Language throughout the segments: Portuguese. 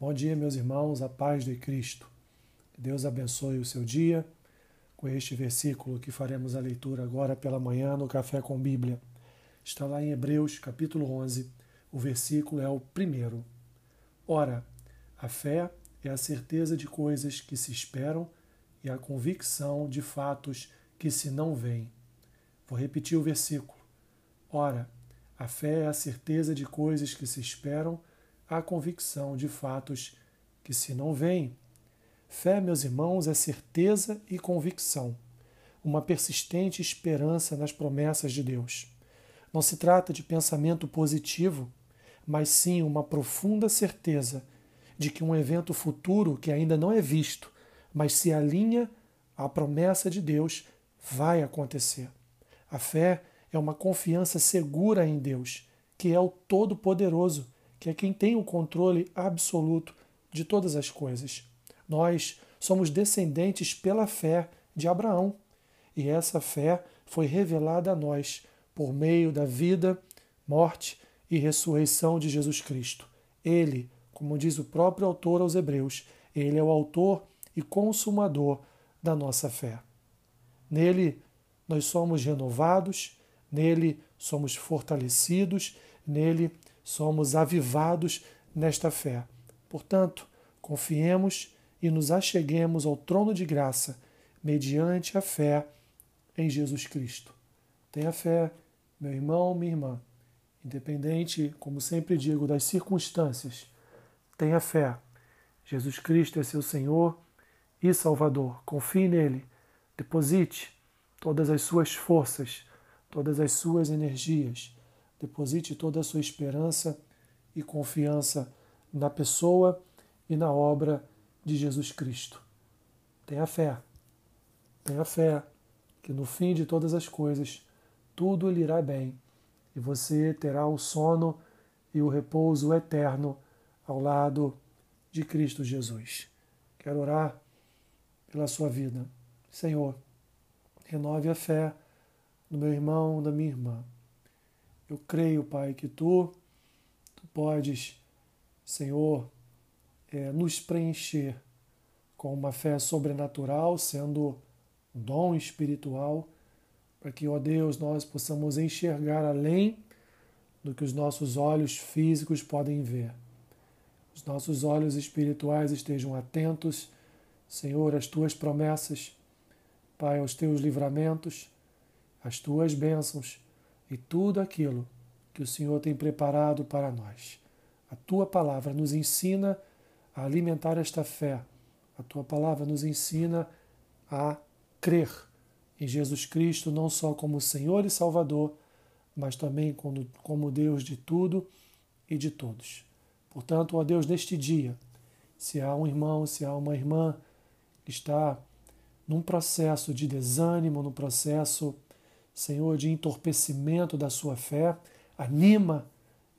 Bom dia, meus irmãos, a paz de Cristo. Deus abençoe o seu dia com este versículo que faremos a leitura agora pela manhã no Café com Bíblia. Está lá em Hebreus, capítulo 11. O versículo é o primeiro. Ora, a fé é a certeza de coisas que se esperam e a convicção de fatos que se não veem. Vou repetir o versículo. Ora, a fé é a certeza de coisas que se esperam a convicção de fatos que se não veem. Fé, meus irmãos, é certeza e convicção, uma persistente esperança nas promessas de Deus. Não se trata de pensamento positivo, mas sim uma profunda certeza de que um evento futuro que ainda não é visto, mas se alinha à promessa de Deus, vai acontecer. A fé é uma confiança segura em Deus, que é o Todo-Poderoso que é quem tem o controle absoluto de todas as coisas. Nós somos descendentes pela fé de Abraão, e essa fé foi revelada a nós por meio da vida, morte e ressurreição de Jesus Cristo. Ele, como diz o próprio autor aos Hebreus, ele é o autor e consumador da nossa fé. Nele nós somos renovados, nele somos fortalecidos, nele somos avivados nesta fé. Portanto, confiemos e nos acheguemos ao trono de graça mediante a fé em Jesus Cristo. Tenha fé, meu irmão, minha irmã, independente, como sempre digo, das circunstâncias. Tenha fé. Jesus Cristo é seu Senhor e Salvador. Confie nele. Deposite todas as suas forças, todas as suas energias Deposite toda a sua esperança e confiança na pessoa e na obra de Jesus Cristo. Tenha fé. Tenha fé que no fim de todas as coisas tudo lhe irá bem e você terá o sono e o repouso eterno ao lado de Cristo Jesus. Quero orar pela sua vida. Senhor, renove a fé do meu irmão, da minha irmã. Eu creio, Pai, que tu, tu podes, Senhor, é, nos preencher com uma fé sobrenatural, sendo um dom espiritual, para que, ó Deus, nós possamos enxergar além do que os nossos olhos físicos podem ver. Os nossos olhos espirituais estejam atentos, Senhor, às tuas promessas, Pai, aos teus livramentos, às tuas bênçãos e tudo aquilo que o Senhor tem preparado para nós. A tua palavra nos ensina a alimentar esta fé. A tua palavra nos ensina a crer em Jesus Cristo, não só como Senhor e Salvador, mas também como, Deus de tudo e de todos. Portanto, ó Deus, neste dia, se há um irmão, se há uma irmã que está num processo de desânimo, num processo Senhor, de entorpecimento da sua fé. Anima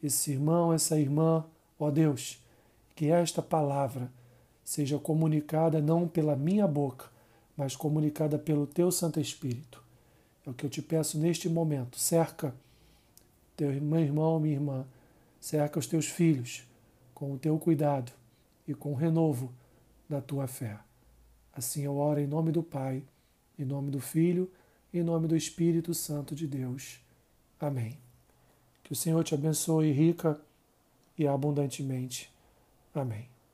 esse irmão, essa irmã, ó Deus, que esta palavra seja comunicada não pela minha boca, mas comunicada pelo teu Santo Espírito. É o que eu te peço neste momento. Cerca teu irmão, minha irmã, cerca os teus filhos com o teu cuidado e com o renovo da tua fé. Assim eu oro em nome do Pai, em nome do Filho em nome do Espírito Santo de Deus. Amém. Que o Senhor te abençoe rica e abundantemente. Amém.